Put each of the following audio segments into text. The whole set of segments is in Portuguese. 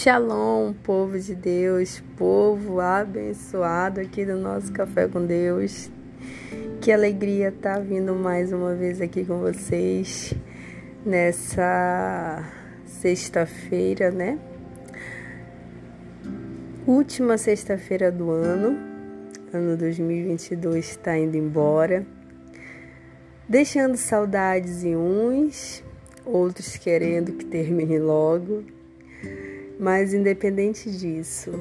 Shalom, povo de Deus, povo abençoado aqui do nosso Café com Deus. Que alegria estar tá vindo mais uma vez aqui com vocês nessa sexta-feira, né? Última sexta-feira do ano, ano 2022 está indo embora, deixando saudades em uns, outros querendo que termine logo mas independente disso,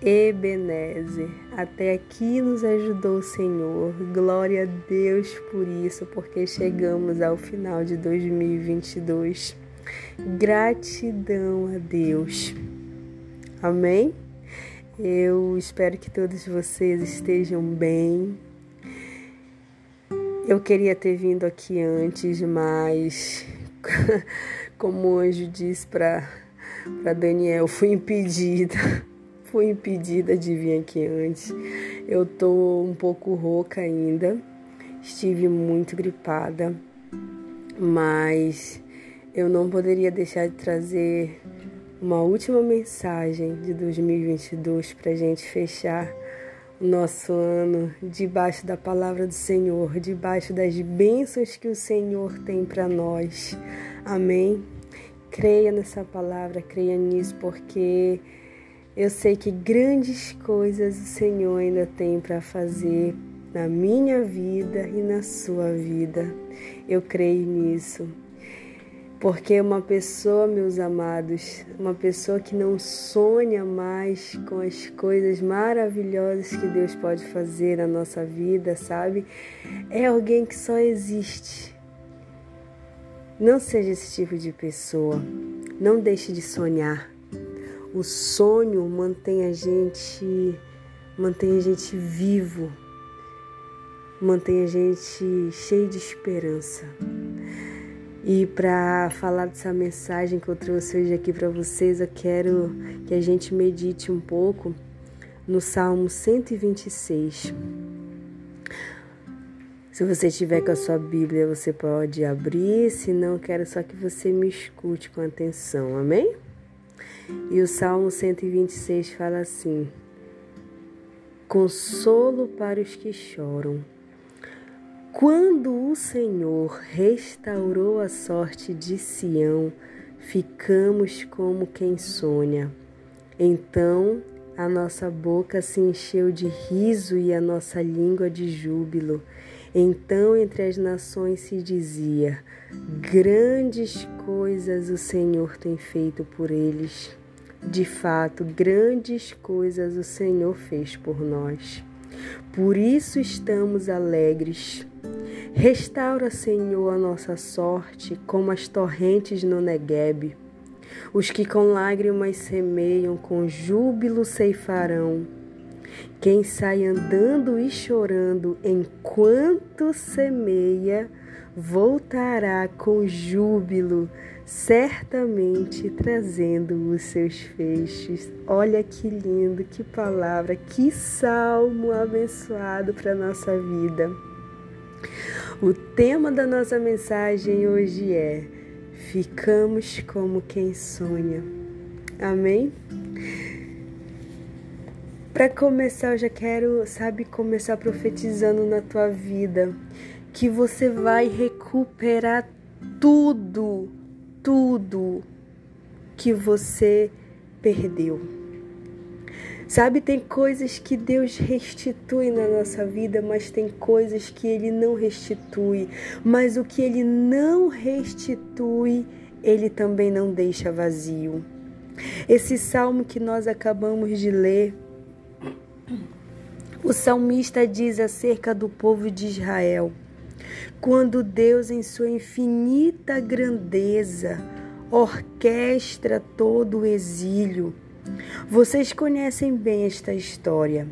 Ebenezer, até aqui nos ajudou o Senhor. Glória a Deus por isso, porque chegamos ao final de 2022. Gratidão a Deus. Amém? Eu espero que todos vocês estejam bem. Eu queria ter vindo aqui antes, mas como o anjo disse para para Daniel, fui impedida, fui impedida de vir aqui antes. Eu tô um pouco rouca ainda, estive muito gripada, mas eu não poderia deixar de trazer uma última mensagem de 2022 para gente fechar o nosso ano debaixo da palavra do Senhor, debaixo das bênçãos que o Senhor tem para nós. Amém. Creia nessa palavra, creia nisso, porque eu sei que grandes coisas o Senhor ainda tem para fazer na minha vida e na sua vida. Eu creio nisso. Porque uma pessoa, meus amados, uma pessoa que não sonha mais com as coisas maravilhosas que Deus pode fazer na nossa vida, sabe? É alguém que só existe não seja esse tipo de pessoa. Não deixe de sonhar. O sonho mantém a gente mantém a gente vivo. Mantém a gente cheio de esperança. E para falar dessa mensagem que eu trouxe hoje aqui para vocês, eu quero que a gente medite um pouco no Salmo 126. Se você estiver com a sua Bíblia, você pode abrir, se não, quero só que você me escute com atenção, amém? E o Salmo 126 fala assim: Consolo para os que choram. Quando o Senhor restaurou a sorte de Sião, ficamos como quem sonha. Então a nossa boca se encheu de riso e a nossa língua de júbilo. Então entre as nações se dizia: Grandes coisas o Senhor tem feito por eles. De fato, grandes coisas o Senhor fez por nós. Por isso estamos alegres. Restaura, Senhor, a nossa sorte, como as torrentes no Neguebe. Os que com lágrimas semeiam, com júbilo ceifarão. Quem sai andando e chorando enquanto semeia, voltará com júbilo, certamente trazendo os seus feixes. Olha que lindo, que palavra, que salmo abençoado para nossa vida. O tema da nossa mensagem hoje é: Ficamos como quem sonha. Amém? Para começar, eu já quero, sabe, começar profetizando na tua vida que você vai recuperar tudo, tudo que você perdeu. Sabe, tem coisas que Deus restitui na nossa vida, mas tem coisas que Ele não restitui. Mas o que Ele não restitui, Ele também não deixa vazio. Esse salmo que nós acabamos de ler, o salmista diz acerca do povo de Israel: quando Deus, em sua infinita grandeza, orquestra todo o exílio. Vocês conhecem bem esta história.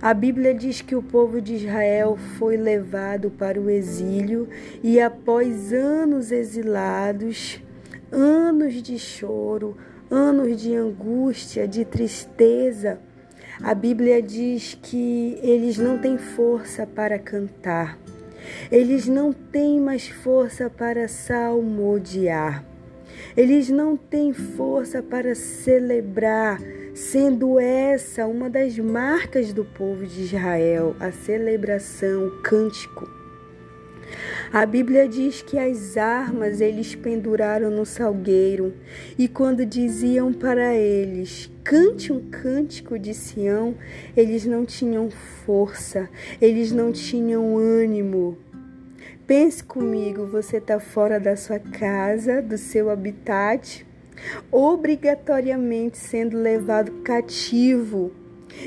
A Bíblia diz que o povo de Israel foi levado para o exílio e, após anos exilados, anos de choro, anos de angústia, de tristeza, a Bíblia diz que eles não têm força para cantar, eles não têm mais força para salmodiar. Eles não têm força para celebrar, sendo essa uma das marcas do povo de Israel, a celebração, o cântico. A Bíblia diz que as armas eles penduraram no salgueiro, e quando diziam para eles: cante um cântico de Sião, eles não tinham força, eles não tinham ânimo. Pense comigo, você está fora da sua casa, do seu habitat, obrigatoriamente sendo levado cativo.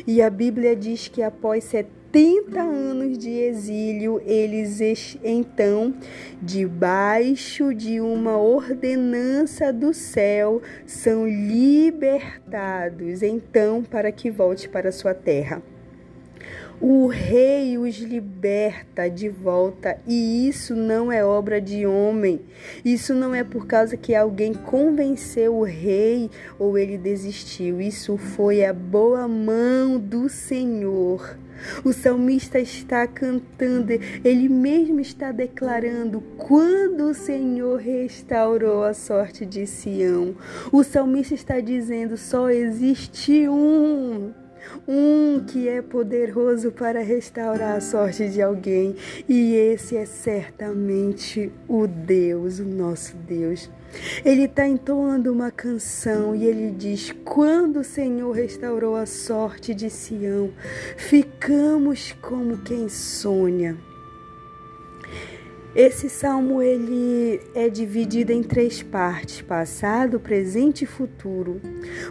E a Bíblia diz que após 70 anos de exílio, eles então, debaixo de uma ordenança do céu, são libertados então para que volte para sua terra. O rei os liberta de volta, e isso não é obra de homem. Isso não é por causa que alguém convenceu o rei ou ele desistiu. Isso foi a boa mão do Senhor. O salmista está cantando, ele mesmo está declarando quando o Senhor restaurou a sorte de Sião. O salmista está dizendo: só existe um um que é poderoso para restaurar a sorte de alguém, e esse é certamente o Deus, o nosso Deus. Ele está entoando uma canção e ele diz: Quando o Senhor restaurou a sorte de Sião, ficamos como quem sonha. Esse salmo ele é dividido em três partes: passado, presente e futuro.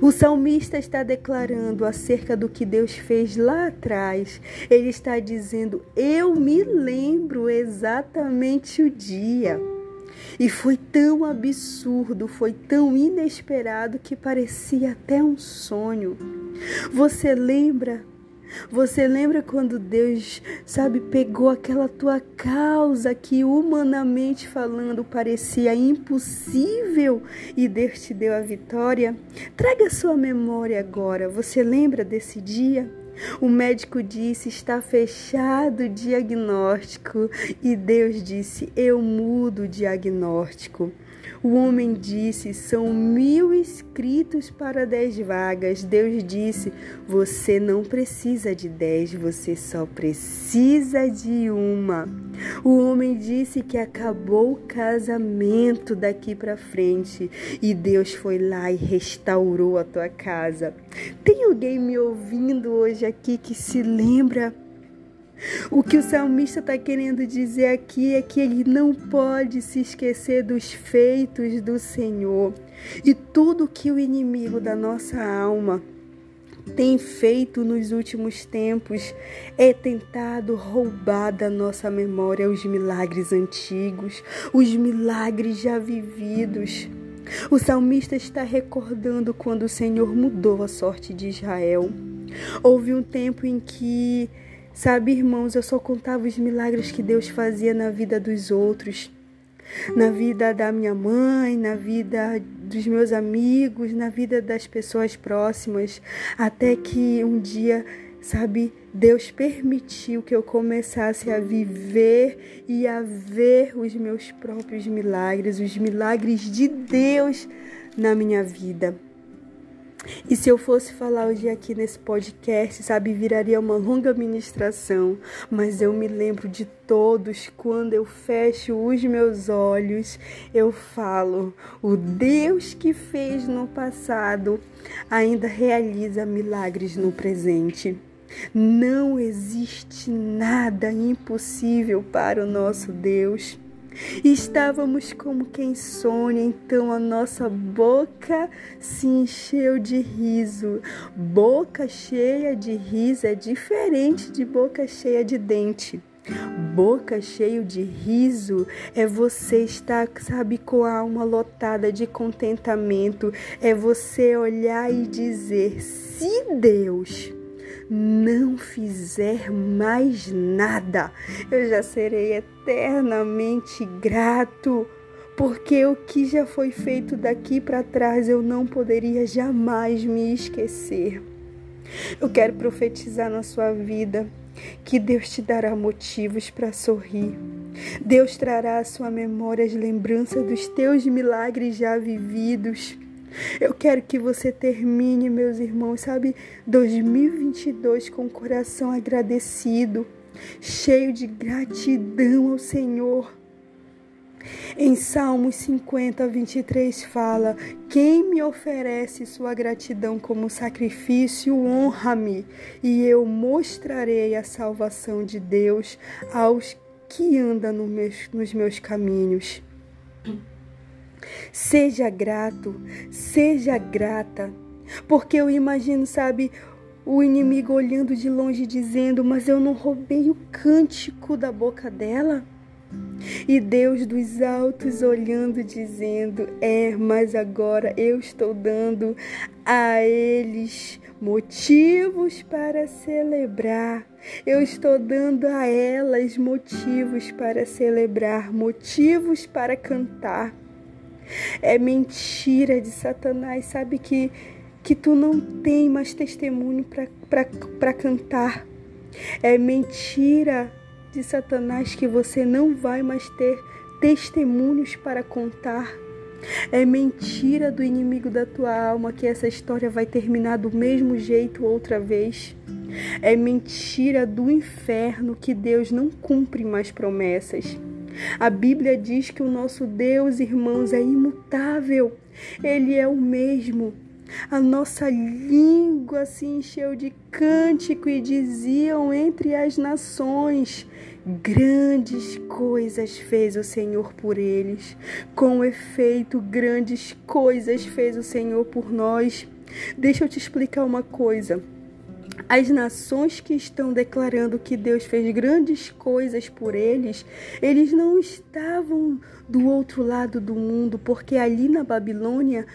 O salmista está declarando acerca do que Deus fez lá atrás. Ele está dizendo: "Eu me lembro exatamente o dia". E foi tão absurdo, foi tão inesperado que parecia até um sonho. Você lembra você lembra quando Deus, sabe, pegou aquela tua causa que humanamente falando parecia impossível e Deus te deu a vitória? Traga sua memória agora. Você lembra desse dia? O médico disse: está fechado o diagnóstico. E Deus disse: eu mudo o diagnóstico. O homem disse: São mil inscritos para dez vagas. Deus disse: Você não precisa de dez, você só precisa de uma. O homem disse que acabou o casamento daqui para frente e Deus foi lá e restaurou a tua casa. Tem alguém me ouvindo hoje aqui que se lembra? O que o salmista está querendo dizer aqui é que ele não pode se esquecer dos feitos do Senhor e tudo que o inimigo da nossa alma tem feito nos últimos tempos é tentado roubar da nossa memória os milagres antigos, os milagres já vividos. O salmista está recordando quando o Senhor mudou a sorte de Israel. Houve um tempo em que Sabe, irmãos, eu só contava os milagres que Deus fazia na vida dos outros, na vida da minha mãe, na vida dos meus amigos, na vida das pessoas próximas, até que um dia, sabe, Deus permitiu que eu começasse a viver e a ver os meus próprios milagres, os milagres de Deus na minha vida. E se eu fosse falar hoje aqui nesse podcast, sabe, viraria uma longa ministração, mas eu me lembro de todos quando eu fecho os meus olhos, eu falo: o Deus que fez no passado ainda realiza milagres no presente. Não existe nada impossível para o nosso Deus. Estávamos como quem sonha, então a nossa boca se encheu de riso. Boca cheia de riso é diferente de boca cheia de dente. Boca cheia de riso é você estar, sabe, com a alma lotada de contentamento. É você olhar e dizer: se Deus não fizer mais nada, eu já serei eternamente grato, porque o que já foi feito daqui para trás eu não poderia jamais me esquecer. Eu quero profetizar na sua vida que Deus te dará motivos para sorrir. Deus trará à sua memória as lembranças dos teus milagres já vividos. Eu quero que você termine, meus irmãos, sabe, 2022 com o coração agradecido, cheio de gratidão ao Senhor. Em Salmos 50, 23 fala: Quem me oferece sua gratidão como sacrifício, honra-me, e eu mostrarei a salvação de Deus aos que andam no meus, nos meus caminhos. Seja grato, seja grata, porque eu imagino, sabe, o inimigo olhando de longe dizendo: Mas eu não roubei o cântico da boca dela. E Deus dos altos olhando, dizendo: É, mas agora eu estou dando a eles motivos para celebrar. Eu estou dando a elas motivos para celebrar, motivos para cantar. É mentira de Satanás, sabe que, que tu não tem mais testemunho para cantar. É mentira de Satanás que você não vai mais ter testemunhos para contar. É mentira do inimigo da tua alma que essa história vai terminar do mesmo jeito outra vez. É mentira do inferno que Deus não cumpre mais promessas. A Bíblia diz que o nosso Deus, irmãos, é imutável. Ele é o mesmo. A nossa língua se encheu de cântico e diziam entre as nações: Grandes coisas fez o Senhor por eles. Com efeito, grandes coisas fez o Senhor por nós. Deixa eu te explicar uma coisa. As nações que estão declarando que Deus fez grandes coisas por eles, eles não estavam do outro lado do mundo, porque ali na Babilônia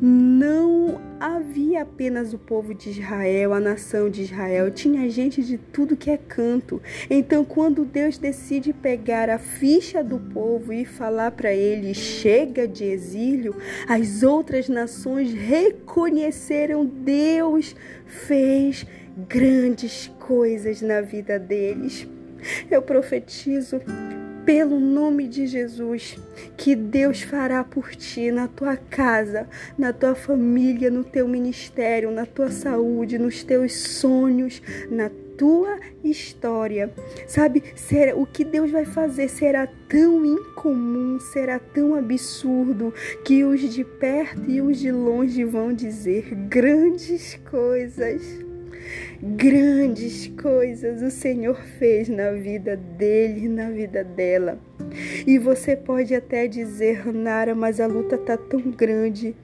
não havia apenas o povo de Israel, a nação de Israel, tinha gente de tudo que é canto. Então, quando Deus decide pegar a ficha do povo e falar para ele: chega de exílio, as outras nações reconheceram Deus fez grandes coisas na vida deles. Eu profetizo pelo nome de Jesus, que Deus fará por ti na tua casa, na tua família, no teu ministério, na tua saúde, nos teus sonhos, na tua história. Sabe, será, o que Deus vai fazer será tão incomum, será tão absurdo, que os de perto e os de longe vão dizer grandes coisas. Grandes coisas o Senhor fez na vida dele e na vida dela. E você pode até dizer, Nara, mas a luta tá tão grande.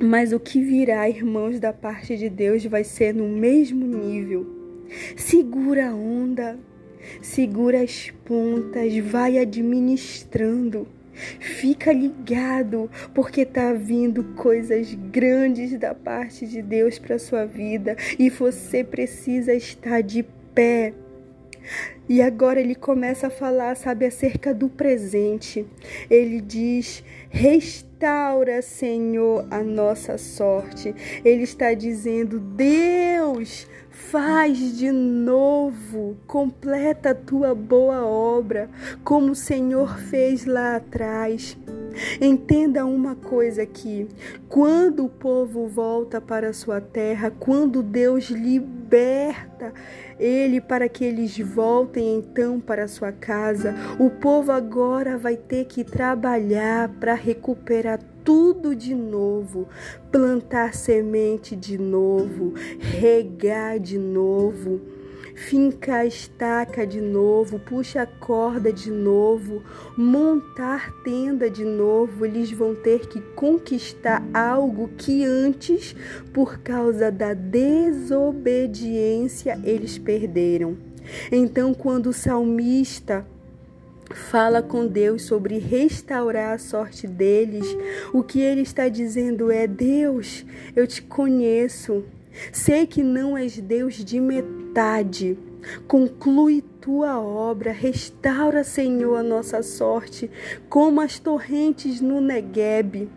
Mas o que virá, irmãos, da parte de Deus vai ser no mesmo nível. Segura a onda, segura as pontas, vai administrando. Fica ligado, porque tá vindo coisas grandes da parte de Deus para sua vida e você precisa estar de pé. E agora ele começa a falar, sabe, acerca do presente. Ele diz: Restaura, Senhor, a nossa sorte. Ele está dizendo: Deus, Faz de novo, completa a tua boa obra, como o Senhor fez lá atrás. Entenda uma coisa aqui: quando o povo volta para a sua terra, quando Deus liberta ele para que eles voltem então para a sua casa, o povo agora vai ter que trabalhar para recuperar tudo de novo, plantar semente de novo, regar de novo, fincar estaca de novo, puxa a corda de novo, montar tenda de novo. Eles vão ter que conquistar algo que antes, por causa da desobediência, eles perderam. Então, quando o salmista fala com Deus sobre restaurar a sorte deles, o que ele está dizendo é: Deus, eu te conheço, sei que não és Deus de metade. Conclui tua obra, restaura, Senhor, a nossa sorte, como as torrentes no Negueb.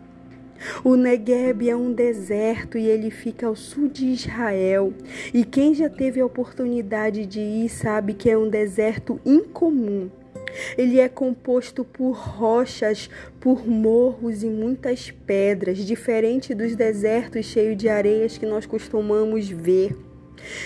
O Negueb é um deserto e ele fica ao sul de Israel. E quem já teve a oportunidade de ir sabe que é um deserto incomum Ele é composto por rochas, por morros e muitas pedras, diferente dos desertos cheios de areias que nós costumamos ver.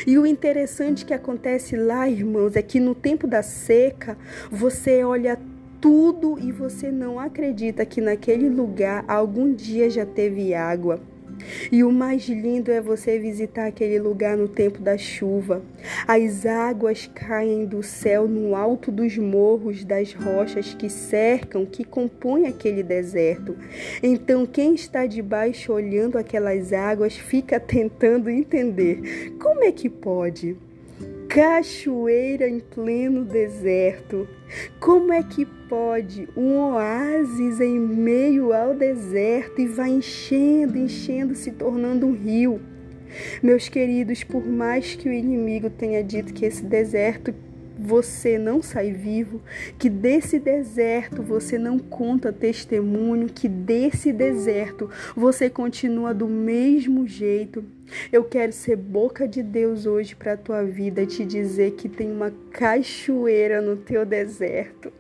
E o interessante que acontece lá, irmãos, é que no tempo da seca, você olha tudo e você não acredita que naquele lugar algum dia já teve água. E o mais lindo é você visitar aquele lugar no tempo da chuva. As águas caem do céu no alto dos morros, das rochas que cercam, que compõem aquele deserto. Então, quem está debaixo olhando aquelas águas fica tentando entender como é que pode cachoeira em pleno deserto. Como é que pode um oásis em meio ao deserto e vai enchendo, enchendo, se tornando um rio? Meus queridos, por mais que o inimigo tenha dito que esse deserto você não sai vivo, que desse deserto você não conta testemunho, que desse deserto você continua do mesmo jeito. Eu quero ser boca de Deus hoje para a tua vida e te dizer que tem uma cachoeira no teu deserto.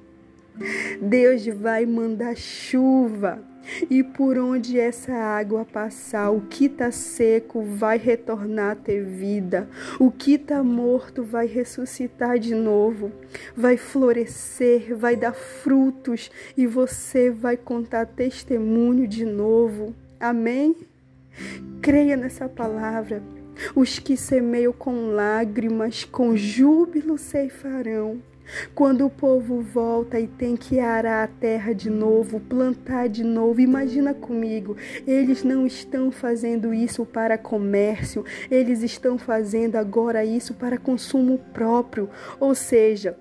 Deus vai mandar chuva e por onde essa água passar, o que está seco vai retornar a ter vida, o que está morto vai ressuscitar de novo, vai florescer, vai dar frutos e você vai contar testemunho de novo. Amém? Creia nessa palavra. Os que semeiam com lágrimas, com júbilo ceifarão. Quando o povo volta e tem que arar a terra de novo, plantar de novo, imagina comigo, eles não estão fazendo isso para comércio, eles estão fazendo agora isso para consumo próprio, ou seja,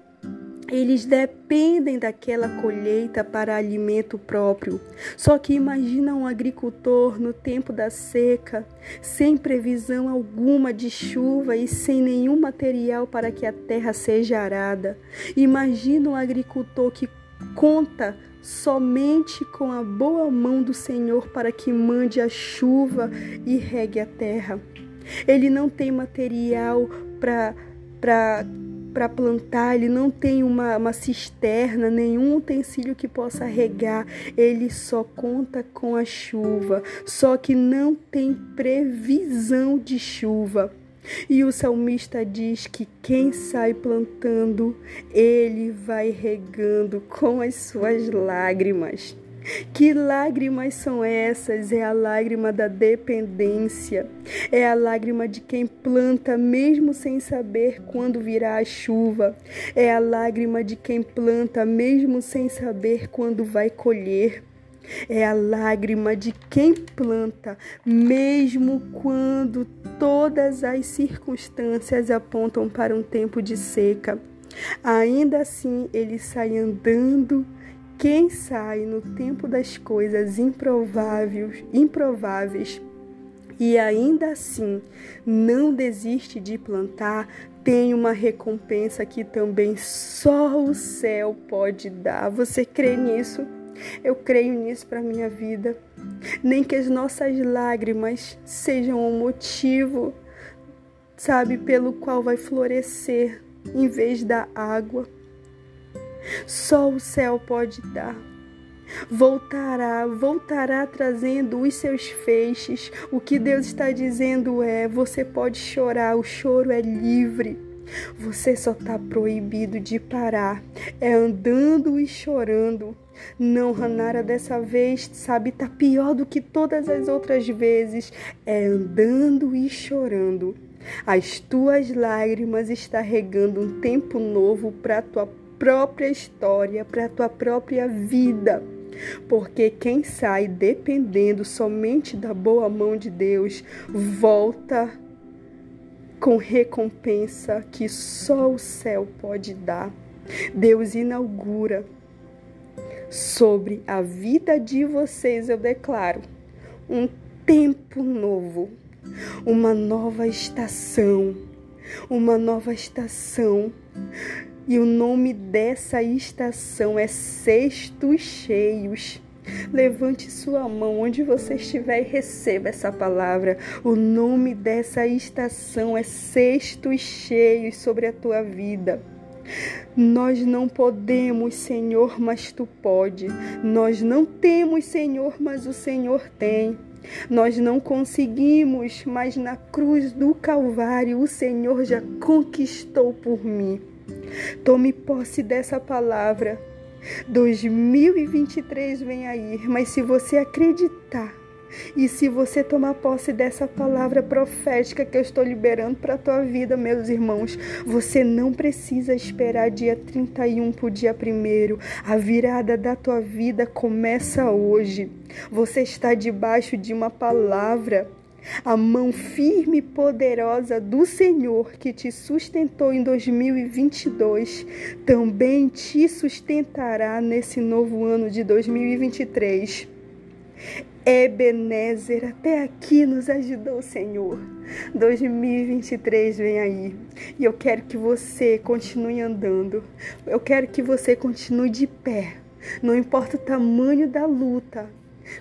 eles dependem daquela colheita para alimento próprio. Só que imagina um agricultor no tempo da seca, sem previsão alguma de chuva e sem nenhum material para que a terra seja arada. Imagina um agricultor que conta somente com a boa mão do Senhor para que mande a chuva e regue a terra. Ele não tem material para para plantar, ele não tem uma, uma cisterna, nenhum utensílio que possa regar, ele só conta com a chuva, só que não tem previsão de chuva. E o salmista diz que quem sai plantando, ele vai regando com as suas lágrimas. Que lágrimas são essas? É a lágrima da dependência. É a lágrima de quem planta mesmo sem saber quando virá a chuva. É a lágrima de quem planta mesmo sem saber quando vai colher. É a lágrima de quem planta, mesmo quando todas as circunstâncias apontam para um tempo de seca. Ainda assim, ele sai andando quem sai no tempo das coisas improváveis, improváveis e ainda assim não desiste de plantar, tem uma recompensa que também só o céu pode dar. Você crê nisso? Eu creio nisso para minha vida. Nem que as nossas lágrimas sejam um motivo, sabe, pelo qual vai florescer em vez da água. Só o céu pode dar. Voltará, voltará trazendo os seus feixes. O que Deus está dizendo é: você pode chorar, o choro é livre. Você só está proibido de parar. É andando e chorando. Não, Ranara, dessa vez, sabe, tá pior do que todas as outras vezes. É andando e chorando. As tuas lágrimas estão regando um tempo novo para tua própria história, para a tua própria vida. Porque quem sai dependendo somente da boa mão de Deus, volta com recompensa que só o céu pode dar. Deus inaugura sobre a vida de vocês, eu declaro, um tempo novo, uma nova estação, uma nova estação e o nome dessa estação é Cestos Cheios. Levante sua mão onde você estiver e receba essa palavra. O nome dessa estação é Cestos Cheios sobre a tua vida. Nós não podemos, Senhor, mas tu pode. Nós não temos, Senhor, mas o Senhor tem. Nós não conseguimos, mas na cruz do Calvário o Senhor já conquistou por mim. Tome posse dessa palavra. 2023 vem aí, mas se você acreditar e se você tomar posse dessa palavra profética que eu estou liberando para a tua vida, meus irmãos, você não precisa esperar dia 31 para o dia 1. A virada da tua vida começa hoje. Você está debaixo de uma palavra. A mão firme e poderosa do Senhor que te sustentou em 2022 também te sustentará nesse novo ano de 2023. Ebenezer, até aqui nos ajudou o Senhor. 2023 vem aí e eu quero que você continue andando. Eu quero que você continue de pé. Não importa o tamanho da luta,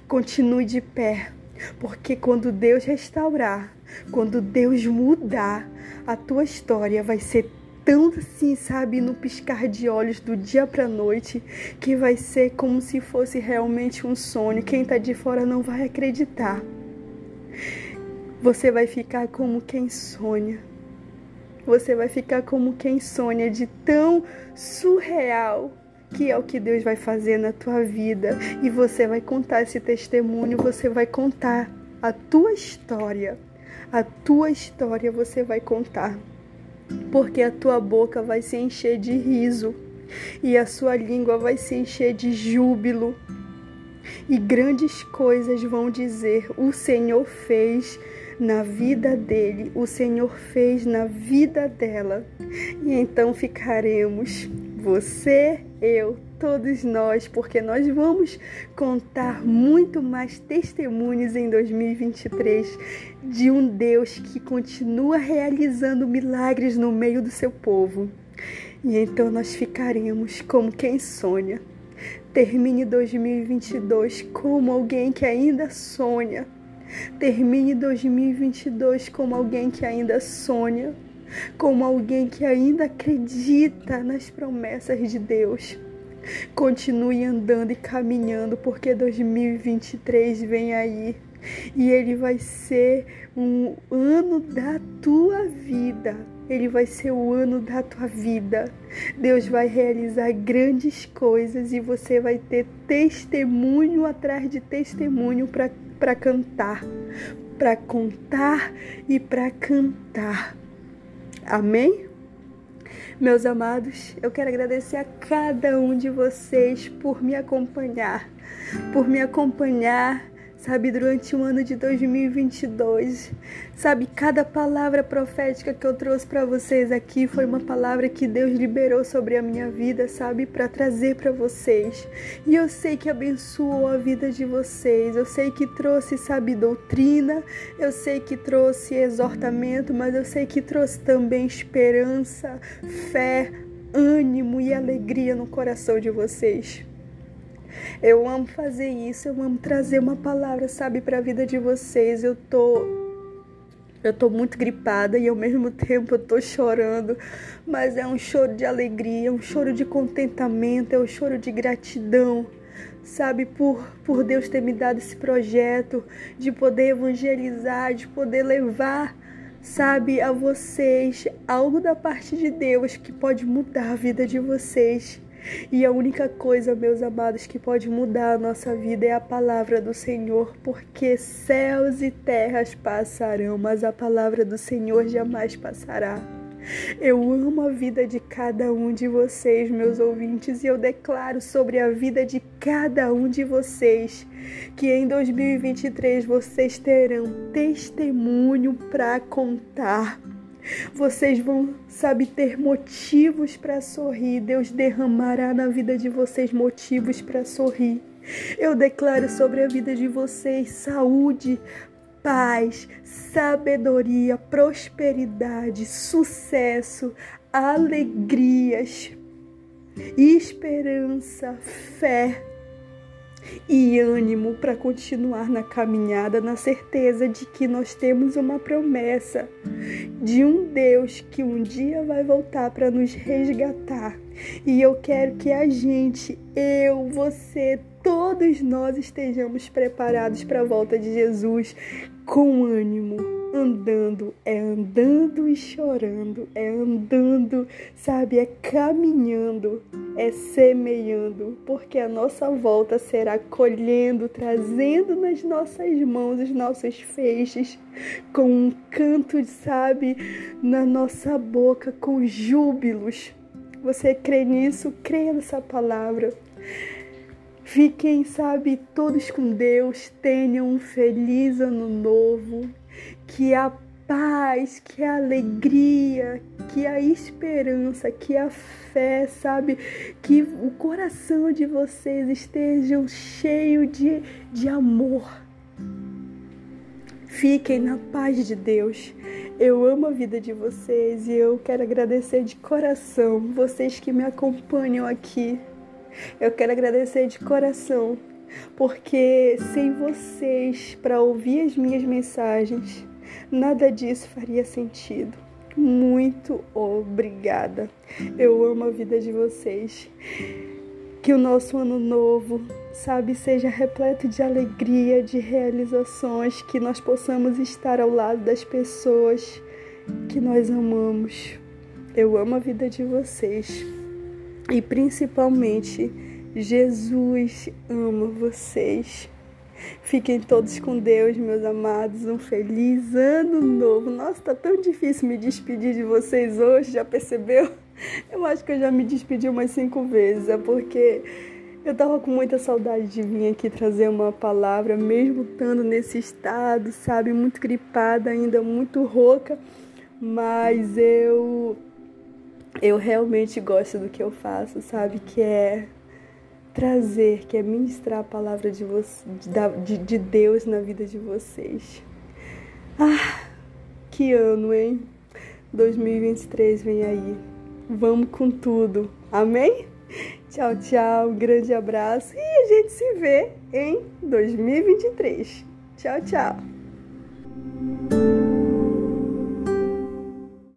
continue de pé. Porque quando Deus restaurar, quando Deus mudar, a tua história vai ser tão assim, sabe, no piscar de olhos do dia para noite, que vai ser como se fosse realmente um sonho. Quem tá de fora não vai acreditar. Você vai ficar como quem sonha. Você vai ficar como quem sonha de tão surreal que é o que Deus vai fazer na tua vida e você vai contar esse testemunho, você vai contar a tua história. A tua história você vai contar porque a tua boca vai se encher de riso e a sua língua vai se encher de júbilo. E grandes coisas vão dizer: O Senhor fez na vida dele, o Senhor fez na vida dela. E então ficaremos, você, eu, todos nós, porque nós vamos contar muito mais testemunhos em 2023 de um Deus que continua realizando milagres no meio do seu povo. E então nós ficaremos como quem sonha. Termine 2022 como alguém que ainda sonha. Termine 2022 como alguém que ainda sonha, como alguém que ainda acredita nas promessas de Deus. Continue andando e caminhando, porque 2023 vem aí e ele vai ser um ano da tua vida. Ele vai ser o ano da tua vida. Deus vai realizar grandes coisas e você vai ter testemunho atrás de testemunho para cantar, para contar e para cantar. Amém? Meus amados, eu quero agradecer a cada um de vocês por me acompanhar, por me acompanhar sabe, durante o ano de 2022. Sabe, cada palavra profética que eu trouxe para vocês aqui foi uma palavra que Deus liberou sobre a minha vida, sabe, para trazer para vocês. E eu sei que abençoou a vida de vocês. Eu sei que trouxe, sabe, doutrina, eu sei que trouxe exortamento, mas eu sei que trouxe também esperança, fé, ânimo e alegria no coração de vocês. Eu amo fazer isso, eu amo trazer uma palavra, sabe, para a vida de vocês. Eu tô eu tô muito gripada e ao mesmo tempo eu tô chorando, mas é um choro de alegria, um choro de contentamento, é um choro de gratidão, sabe, por, por Deus ter me dado esse projeto de poder evangelizar, de poder levar, sabe, a vocês algo da parte de Deus que pode mudar a vida de vocês. E a única coisa, meus amados, que pode mudar a nossa vida é a palavra do Senhor, porque céus e terras passarão, mas a palavra do Senhor jamais passará. Eu amo a vida de cada um de vocês, meus ouvintes, e eu declaro sobre a vida de cada um de vocês que em 2023 vocês terão testemunho para contar vocês vão, sabe, ter motivos para sorrir. Deus derramará na vida de vocês motivos para sorrir. Eu declaro sobre a vida de vocês saúde, paz, sabedoria, prosperidade, sucesso, alegrias, esperança, fé e ânimo para continuar na caminhada, na certeza de que nós temos uma promessa de um Deus que um dia vai voltar para nos resgatar. E eu quero que a gente, eu, você, todos nós estejamos preparados para a volta de Jesus com ânimo andando, é andando e chorando, é andando, sabe, é caminhando, é semeando, porque a nossa volta será colhendo, trazendo nas nossas mãos os nossos feixes, com um canto, sabe, na nossa boca, com júbilos. Você crê nisso? Crê nessa palavra. Fiquem, sabe, todos com Deus, tenham um feliz ano novo que a paz, que a alegria, que a esperança, que a fé, sabe? Que o coração de vocês estejam cheio de, de amor. Fiquem na paz de Deus. Eu amo a vida de vocês e eu quero agradecer de coração vocês que me acompanham aqui. Eu quero agradecer de coração porque sem vocês para ouvir as minhas mensagens, nada disso faria sentido. Muito obrigada. Eu amo a vida de vocês. Que o nosso ano novo, sabe, seja repleto de alegria, de realizações, que nós possamos estar ao lado das pessoas que nós amamos. Eu amo a vida de vocês e principalmente Jesus ama vocês. Fiquem todos com Deus, meus amados. Um feliz ano novo. Nossa, tá tão difícil me despedir de vocês hoje, já percebeu? Eu acho que eu já me despedi umas cinco vezes, é porque eu tava com muita saudade de vir aqui trazer uma palavra, mesmo estando nesse estado, sabe, muito gripada, ainda muito rouca, mas eu eu realmente gosto do que eu faço, sabe, que é trazer, que é ministrar a palavra de, você, de, de Deus na vida de vocês. Ah, que ano, hein? 2023 vem aí. Vamos com tudo. Amém? Tchau, tchau. Um grande abraço e a gente se vê em 2023. Tchau, tchau.